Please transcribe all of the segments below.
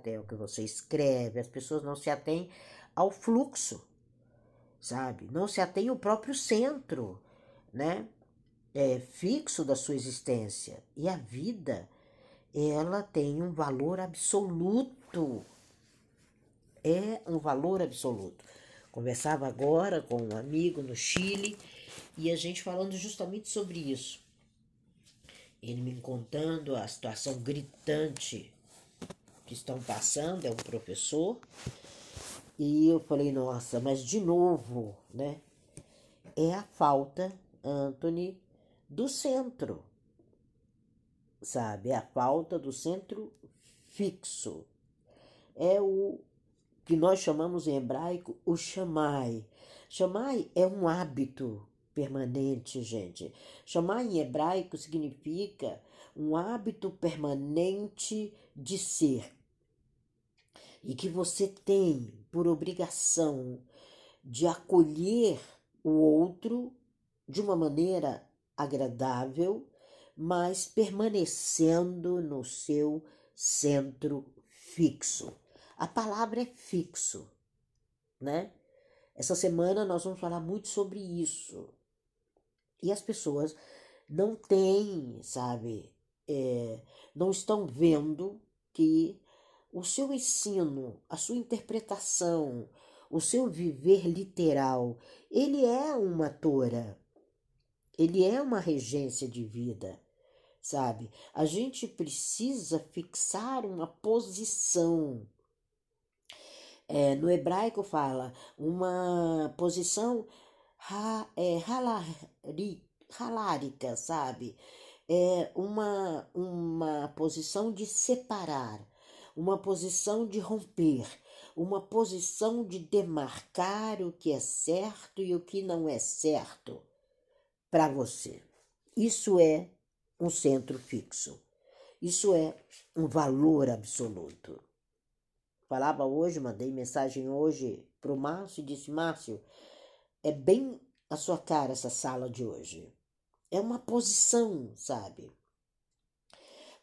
até o que você escreve, as pessoas não se atêm ao fluxo, sabe? Não se atêm ao próprio centro, né? É, fixo da sua existência. E a vida, ela tem um valor absoluto. É um valor absoluto. Conversava agora com um amigo no Chile e a gente falando justamente sobre isso. Ele me contando a situação gritante que estão passando, é um professor. E eu falei, nossa, mas de novo, né? É a falta, Anthony, do centro, sabe? É a falta do centro fixo. É o que nós chamamos em hebraico o chamai. Chamai é um hábito permanente, gente. Chamai em hebraico significa um hábito permanente de ser. E que você tem por obrigação de acolher o outro de uma maneira agradável, mas permanecendo no seu centro fixo. A palavra é fixo, né? Essa semana nós vamos falar muito sobre isso. E as pessoas não têm, sabe, é, não estão vendo que o seu ensino, a sua interpretação, o seu viver literal, ele é uma tora, ele é uma regência de vida, sabe? A gente precisa fixar uma posição é, no hebraico fala uma posição ha, é, halari, sabe? É uma, uma posição de separar, uma posição de romper, uma posição de demarcar o que é certo e o que não é certo para você. Isso é um centro fixo. Isso é um valor absoluto. Falava hoje, mandei mensagem hoje pro Márcio e disse: Márcio, é bem a sua cara essa sala de hoje. É uma posição, sabe?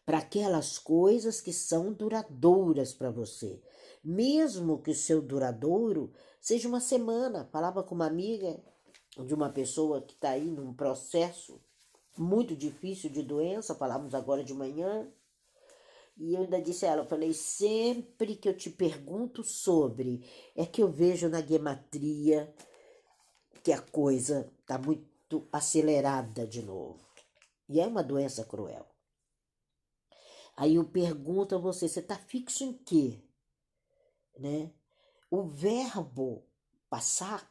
Para aquelas coisas que são duradouras para você. Mesmo que o seu duradouro seja uma semana. Falava com uma amiga de uma pessoa que está aí num processo muito difícil de doença, falávamos agora de manhã, e eu ainda disse a ela, eu falei, sempre que eu te pergunto sobre, é que eu vejo na gematria que a coisa está muito acelerada de novo. E é uma doença cruel. Aí eu pergunto a você, você está fixo em quê? Né? O verbo passar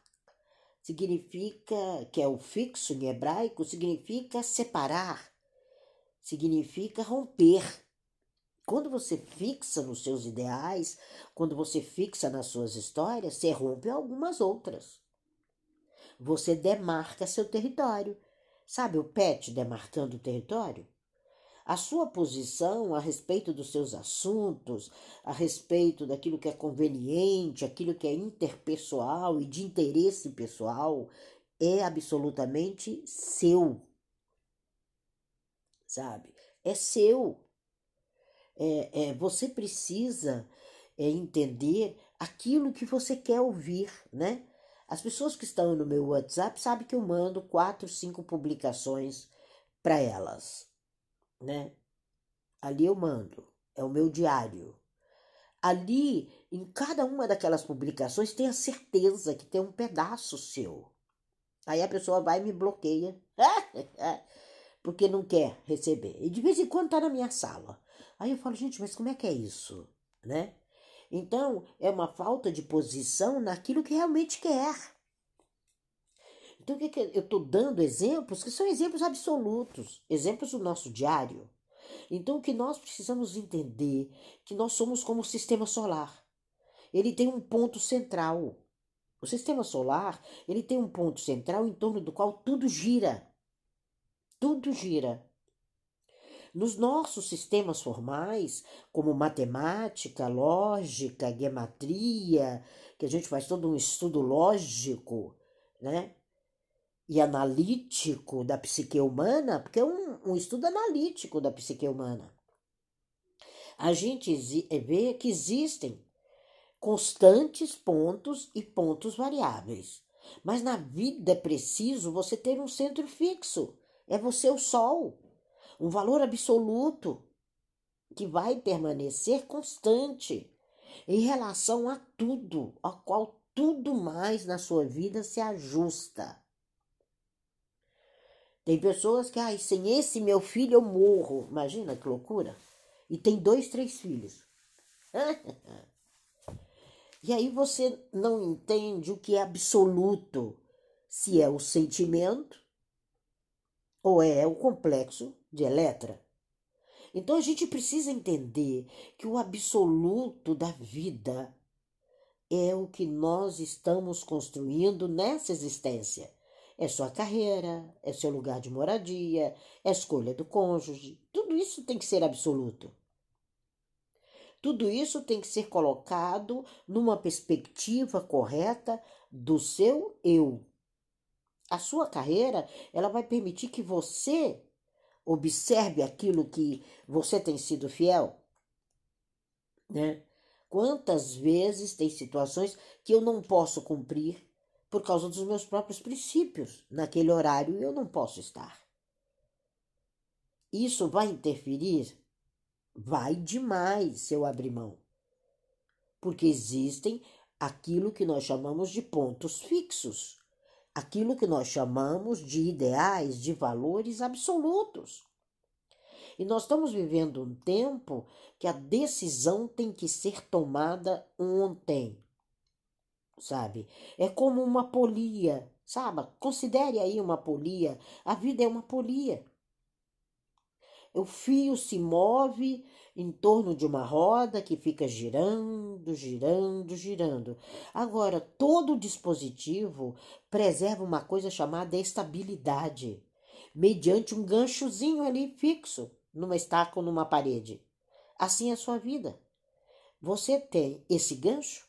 significa, que é o fixo em hebraico, significa separar, significa romper. Quando você fixa nos seus ideais, quando você fixa nas suas histórias, você rompe algumas outras. Você demarca seu território. Sabe o pet demarcando o território? A sua posição a respeito dos seus assuntos, a respeito daquilo que é conveniente, aquilo que é interpessoal e de interesse pessoal, é absolutamente seu. Sabe? É seu é, é, você precisa é, entender aquilo que você quer ouvir, né? As pessoas que estão no meu WhatsApp sabem que eu mando quatro, cinco publicações para elas, né? Ali eu mando, é o meu diário. Ali, em cada uma daquelas publicações, tem a certeza que tem um pedaço seu. Aí a pessoa vai e me bloqueia, porque não quer receber. E de vez em quando tá na minha sala. Aí eu falo, gente, mas como é que é isso? Né? Então, é uma falta de posição naquilo que realmente quer. Então, o que, que eu estou dando exemplos que são exemplos absolutos, exemplos do nosso diário. Então, o que nós precisamos entender que nós somos como o sistema solar. Ele tem um ponto central. O sistema solar, ele tem um ponto central em torno do qual tudo gira. Tudo gira. Nos nossos sistemas formais, como matemática, lógica, gematria, que a gente faz todo um estudo lógico, né? E analítico da psique humana, porque é um, um estudo analítico da psique humana. a gente vê que existem constantes pontos e pontos variáveis. Mas na vida é preciso você ter um centro fixo. É você o sol, um valor absoluto que vai permanecer constante em relação a tudo, a qual tudo mais na sua vida se ajusta. Tem pessoas que, ai, sem esse meu filho eu morro. Imagina que loucura. E tem dois, três filhos. e aí você não entende o que é absoluto, se é o sentimento ou é o complexo de Eletra. Então a gente precisa entender que o absoluto da vida é o que nós estamos construindo nessa existência. É sua carreira, é seu lugar de moradia, é a escolha do cônjuge. Tudo isso tem que ser absoluto. Tudo isso tem que ser colocado numa perspectiva correta do seu eu. A sua carreira, ela vai permitir que você observe aquilo que você tem sido fiel, né? Quantas vezes tem situações que eu não posso cumprir por causa dos meus próprios princípios. Naquele horário eu não posso estar. Isso vai interferir? Vai demais se eu abrir mão. Porque existem aquilo que nós chamamos de pontos fixos, aquilo que nós chamamos de ideais, de valores absolutos. E nós estamos vivendo um tempo que a decisão tem que ser tomada ontem sabe? É como uma polia, sabe? Considere aí uma polia. A vida é uma polia. O fio se move em torno de uma roda que fica girando, girando, girando. Agora, todo dispositivo preserva uma coisa chamada estabilidade, mediante um ganchozinho ali fixo numa estaca ou numa parede. Assim é a sua vida. Você tem esse gancho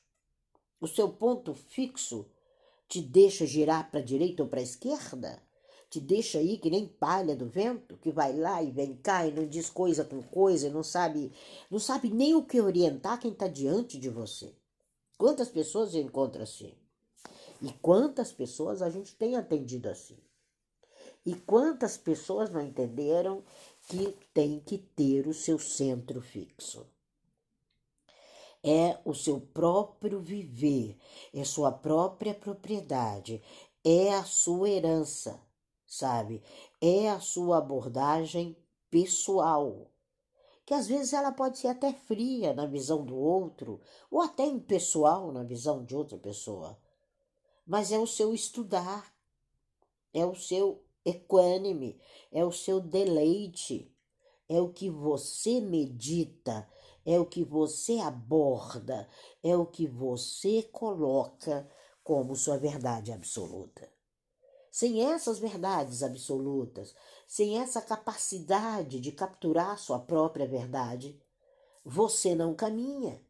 o seu ponto fixo te deixa girar para a direita ou para a esquerda? Te deixa aí que nem palha do vento, que vai lá e vem cá e não diz coisa com coisa, não sabe, não sabe nem o que orientar quem está diante de você. Quantas pessoas eu encontro assim? E quantas pessoas a gente tem atendido assim? E quantas pessoas não entenderam que tem que ter o seu centro fixo? É o seu próprio viver, é sua própria propriedade, é a sua herança, sabe? É a sua abordagem pessoal. Que às vezes ela pode ser até fria na visão do outro, ou até impessoal na visão de outra pessoa. Mas é o seu estudar, é o seu equânime, é o seu deleite, é o que você medita, é o que você aborda, é o que você coloca como sua verdade absoluta. Sem essas verdades absolutas, sem essa capacidade de capturar sua própria verdade, você não caminha.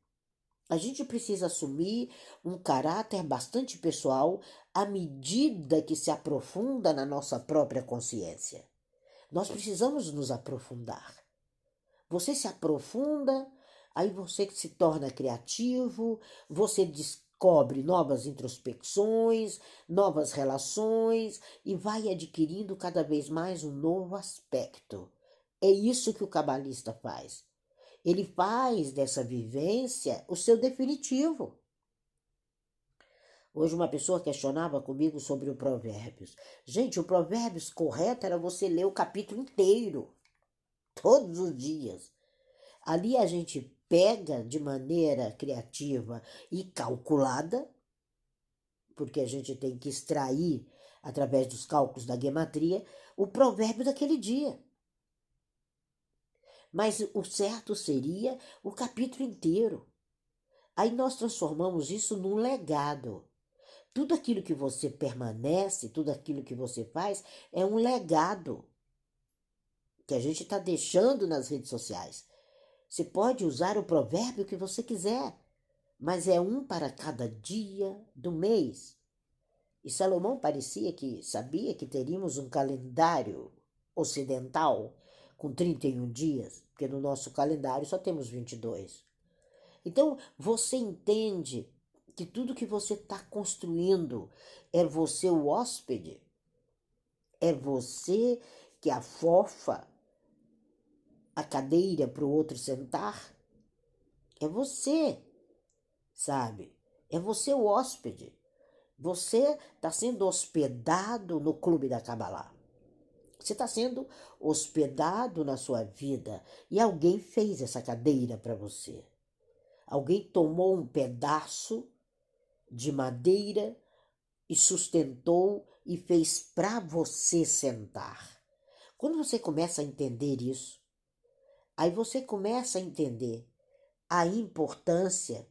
A gente precisa assumir um caráter bastante pessoal à medida que se aprofunda na nossa própria consciência. Nós precisamos nos aprofundar. Você se aprofunda Aí você se torna criativo, você descobre novas introspecções, novas relações e vai adquirindo cada vez mais um novo aspecto. É isso que o cabalista faz. Ele faz dessa vivência o seu definitivo. Hoje uma pessoa questionava comigo sobre o Provérbios. Gente, o Provérbios correto era você ler o capítulo inteiro, todos os dias. Ali a gente pega de maneira criativa e calculada, porque a gente tem que extrair, através dos cálculos da gematria, o provérbio daquele dia. Mas o certo seria o capítulo inteiro. Aí nós transformamos isso num legado. Tudo aquilo que você permanece, tudo aquilo que você faz é um legado que a gente está deixando nas redes sociais. Você pode usar o provérbio que você quiser, mas é um para cada dia do mês. E Salomão parecia que sabia que teríamos um calendário ocidental com 31 dias. porque no nosso calendário só temos 22. Então, você entende que tudo que você está construindo é você o hóspede, é você que afofa a cadeira para o outro sentar, é você, sabe? É você o hóspede. Você está sendo hospedado no clube da Kabbalah. Você está sendo hospedado na sua vida e alguém fez essa cadeira para você. Alguém tomou um pedaço de madeira e sustentou e fez para você sentar. Quando você começa a entender isso, aí você começa a entender a importância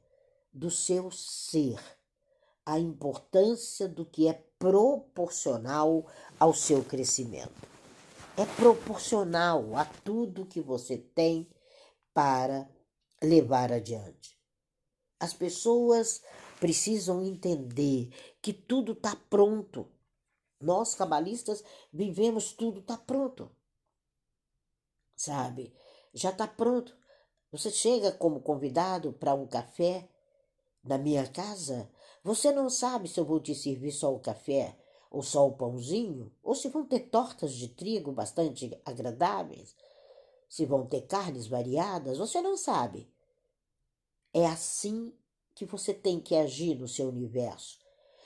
do seu ser, a importância do que é proporcional ao seu crescimento. É proporcional a tudo que você tem para levar adiante. As pessoas precisam entender que tudo está pronto. Nós, cabalistas, vivemos tudo está pronto. Sabe? Já está pronto. Você chega como convidado para um café na minha casa, você não sabe se eu vou te servir só o café ou só o pãozinho, ou se vão ter tortas de trigo bastante agradáveis, se vão ter carnes variadas, você não sabe. É assim que você tem que agir no seu universo.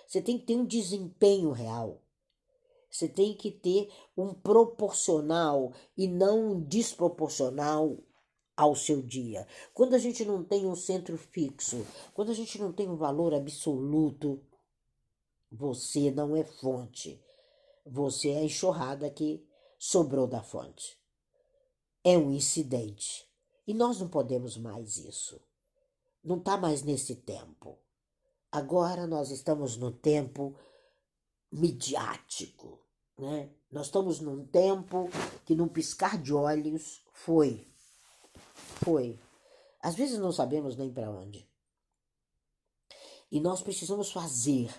Você tem que ter um desempenho real. Você tem que ter um proporcional e não um desproporcional ao seu dia. Quando a gente não tem um centro fixo, quando a gente não tem um valor absoluto, você não é fonte. Você é a enxurrada que sobrou da fonte. É um incidente. E nós não podemos mais isso não está mais nesse tempo. Agora nós estamos no tempo midiático, né? Nós estamos num tempo que num piscar de olhos foi, foi. Às vezes não sabemos nem para onde. E nós precisamos fazer,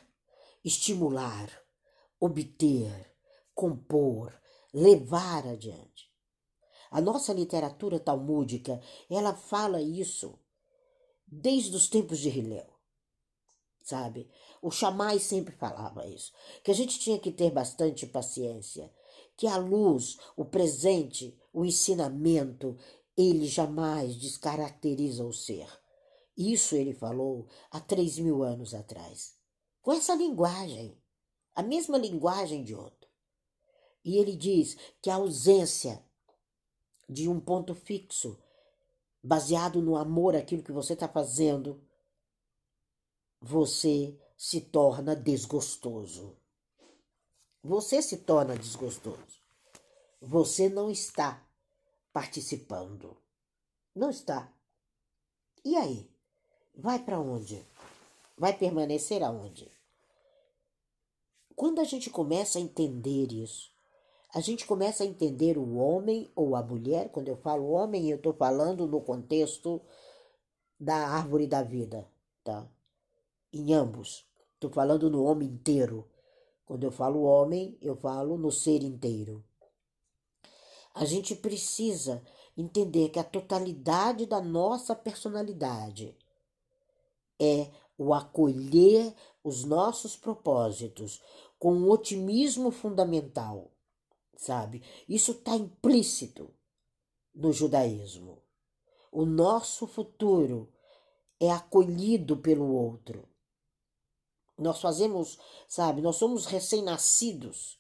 estimular, obter, compor, levar adiante. A nossa literatura talmúdica, ela fala isso desde os tempos de Hilel. Sabe? O Chamai sempre falava isso, que a gente tinha que ter bastante paciência, que a luz, o presente, o ensinamento, ele jamais descaracteriza o ser. Isso ele falou há três mil anos atrás, com essa linguagem, a mesma linguagem de outro. E ele diz que a ausência de um ponto fixo baseado no amor aquilo que você está fazendo, você se torna desgostoso. Você se torna desgostoso. Você não está participando. Não está. E aí? Vai para onde? Vai permanecer aonde? Quando a gente começa a entender isso, a gente começa a entender o homem ou a mulher. Quando eu falo homem, eu estou falando no contexto da árvore da vida, tá? Em ambos. Estou falando no homem inteiro. Quando eu falo homem, eu falo no ser inteiro. A gente precisa entender que a totalidade da nossa personalidade é o acolher os nossos propósitos com um otimismo fundamental sabe? Isso está implícito no judaísmo. O nosso futuro é acolhido pelo outro. Nós fazemos, sabe, nós somos recém-nascidos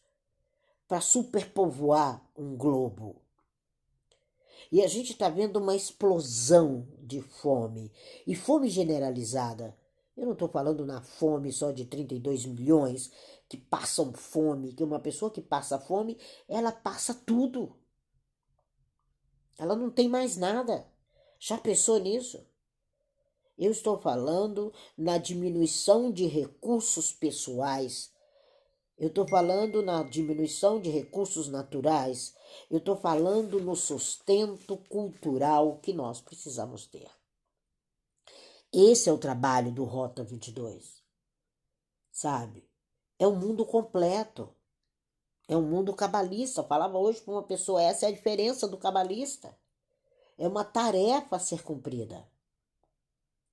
para superpovoar um globo. E a gente está vendo uma explosão de fome, e fome generalizada. Eu não estou falando na fome só de 32 milhões que passam fome, que uma pessoa que passa fome, ela passa tudo. Ela não tem mais nada. Já pensou nisso? Eu estou falando na diminuição de recursos pessoais. Eu estou falando na diminuição de recursos naturais. Eu estou falando no sustento cultural que nós precisamos ter. Esse é o trabalho do Rota 22. Sabe? É um mundo completo. É um mundo cabalista. Eu falava hoje para uma pessoa, essa é a diferença do cabalista. é uma tarefa a ser cumprida,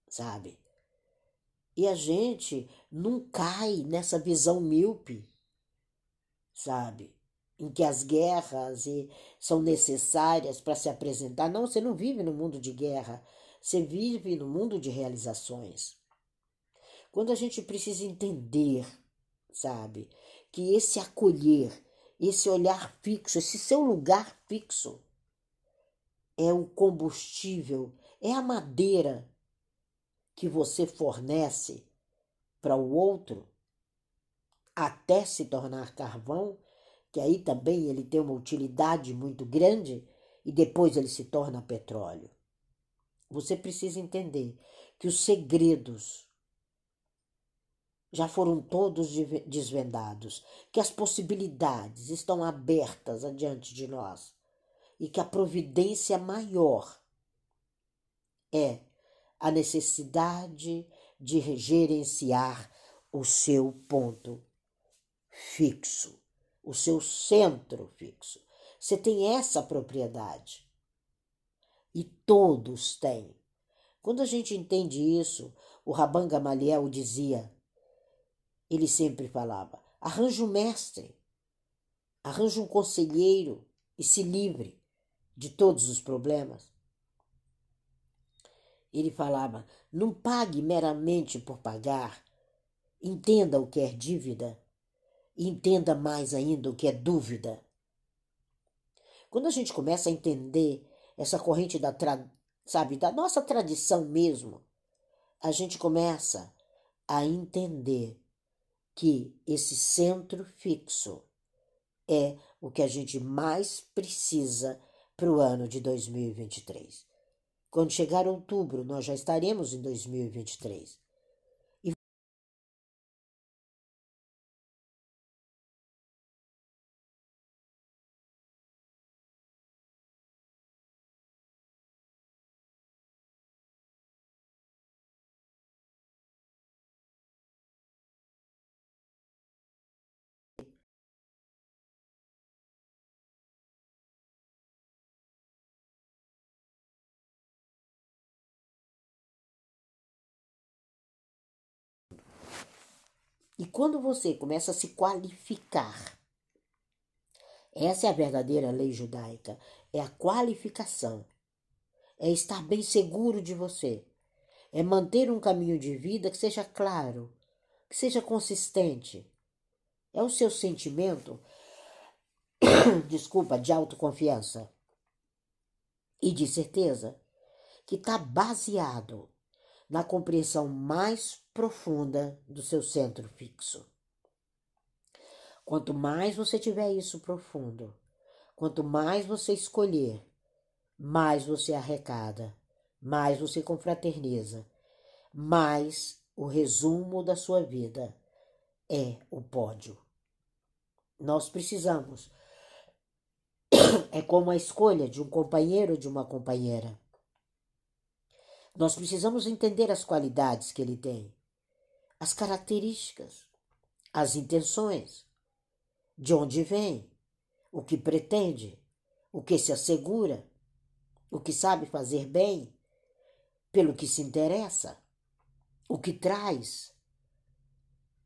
sabe? E a gente não cai nessa visão míope, sabe? Em que as guerras são necessárias para se apresentar. Não, você não vive no mundo de guerra, você vive no mundo de realizações. Quando a gente precisa entender, sabe, que esse acolher, esse olhar fixo, esse seu lugar fixo, é o combustível, é a madeira que você fornece para o outro até se tornar carvão, que aí também ele tem uma utilidade muito grande e depois ele se torna petróleo. Você precisa entender que os segredos já foram todos desvendados, que as possibilidades estão abertas adiante de nós e que a providência maior é a necessidade de gerenciar o seu ponto fixo, o seu centro fixo. Você tem essa propriedade. E todos têm. Quando a gente entende isso, o Rabban Gamaliel dizia, ele sempre falava, arranje um mestre, arranje um conselheiro e se livre de todos os problemas. Ele falava: não pague meramente por pagar, entenda o que é dívida, entenda mais ainda o que é dúvida. Quando a gente começa a entender essa corrente da, sabe, da nossa tradição mesmo, a gente começa a entender que esse centro fixo é o que a gente mais precisa para o ano de 2023. Quando chegar outubro, nós já estaremos em 2023. E quando você começa a se qualificar, essa é a verdadeira lei judaica, é a qualificação, é estar bem seguro de você, é manter um caminho de vida que seja claro, que seja consistente. É o seu sentimento, desculpa, de autoconfiança e de certeza que está baseado na compreensão mais profunda do seu centro fixo. Quanto mais você tiver isso profundo, quanto mais você escolher, mais você arrecada, mais você confraterniza, mais o resumo da sua vida é o pódio. Nós precisamos. É como a escolha de um companheiro ou de uma companheira. Nós precisamos entender as qualidades que ele tem, as características, as intenções, de onde vem, o que pretende, o que se assegura, o que sabe fazer bem, pelo que se interessa, o que traz.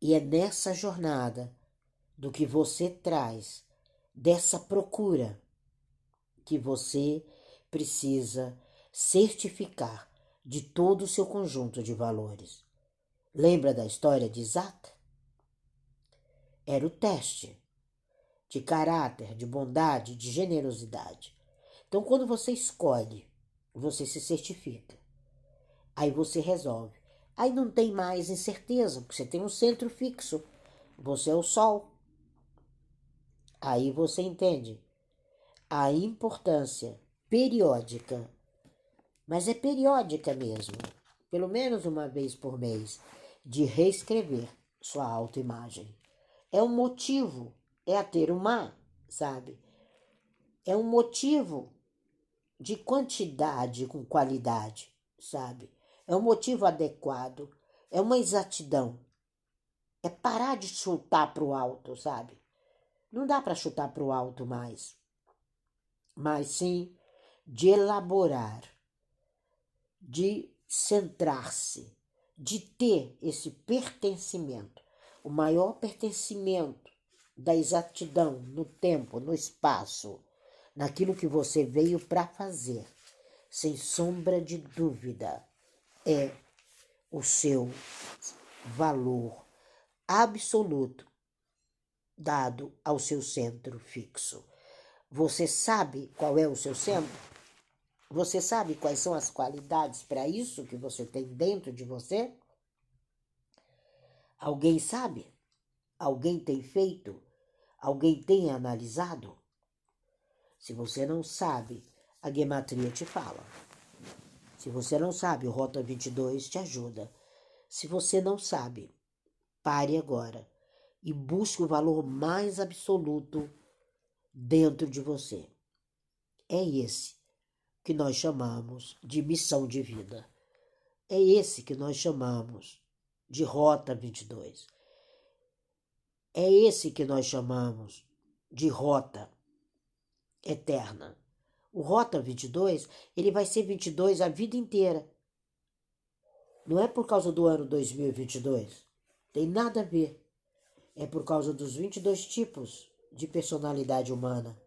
E é nessa jornada do que você traz, dessa procura, que você precisa certificar de todo o seu conjunto de valores. Lembra da história de Isaac? Era o teste de caráter, de bondade, de generosidade. Então, quando você escolhe, você se certifica. Aí você resolve. Aí não tem mais incerteza, porque você tem um centro fixo. Você é o sol. Aí você entende a importância periódica mas é periódica mesmo, pelo menos uma vez por mês, de reescrever sua autoimagem. É um motivo, é a ter uma, sabe? É um motivo de quantidade com qualidade, sabe? É um motivo adequado, é uma exatidão. É parar de chutar para o alto, sabe? Não dá para chutar para o alto mais. Mas sim de elaborar, de centrar-se, de ter esse pertencimento, o maior pertencimento da exatidão no tempo, no espaço, naquilo que você veio para fazer, sem sombra de dúvida, é o seu valor absoluto dado ao seu centro fixo. Você sabe qual é o seu centro? Você sabe quais são as qualidades para isso que você tem dentro de você? Alguém sabe? Alguém tem feito? Alguém tem analisado? Se você não sabe, a gematria te fala. Se você não sabe, o Rota 22 te ajuda. Se você não sabe, pare agora e busque o valor mais absoluto dentro de você. É esse que nós chamamos de missão de vida. É esse que nós chamamos de Rota 22. É esse que nós chamamos de Rota Eterna. O Rota 22, ele vai ser 22 a vida inteira. Não é por causa do ano 2022. Tem nada a ver é por causa dos 22 tipos de personalidade humana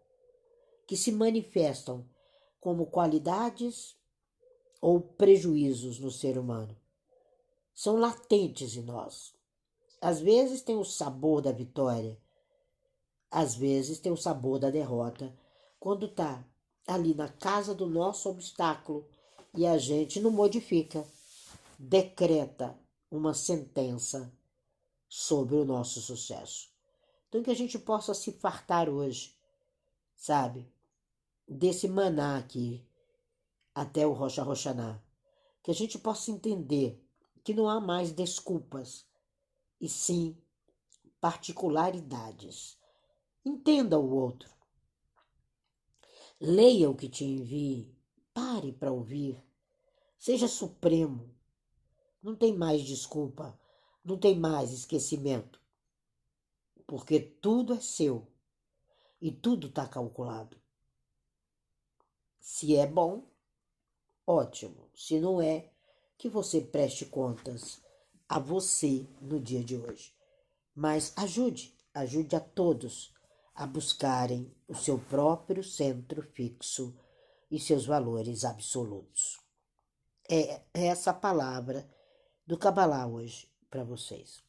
que se manifestam como qualidades ou prejuízos no ser humano. São latentes em nós. Às vezes tem o sabor da vitória, às vezes tem o sabor da derrota, quando está ali na casa do nosso obstáculo e a gente não modifica, decreta uma sentença sobre o nosso sucesso. Então, que a gente possa se fartar hoje, sabe? Desse maná aqui até o Rocha Roxaná. Que a gente possa entender que não há mais desculpas, e sim particularidades. Entenda o outro. Leia o que te envie, pare para ouvir. Seja supremo. Não tem mais desculpa não tem mais esquecimento, porque tudo é seu e tudo está calculado. Se é bom, ótimo. Se não é, que você preste contas a você no dia de hoje. Mas ajude, ajude a todos a buscarem o seu próprio centro fixo e seus valores absolutos. É essa palavra do Kabbalah hoje para vocês.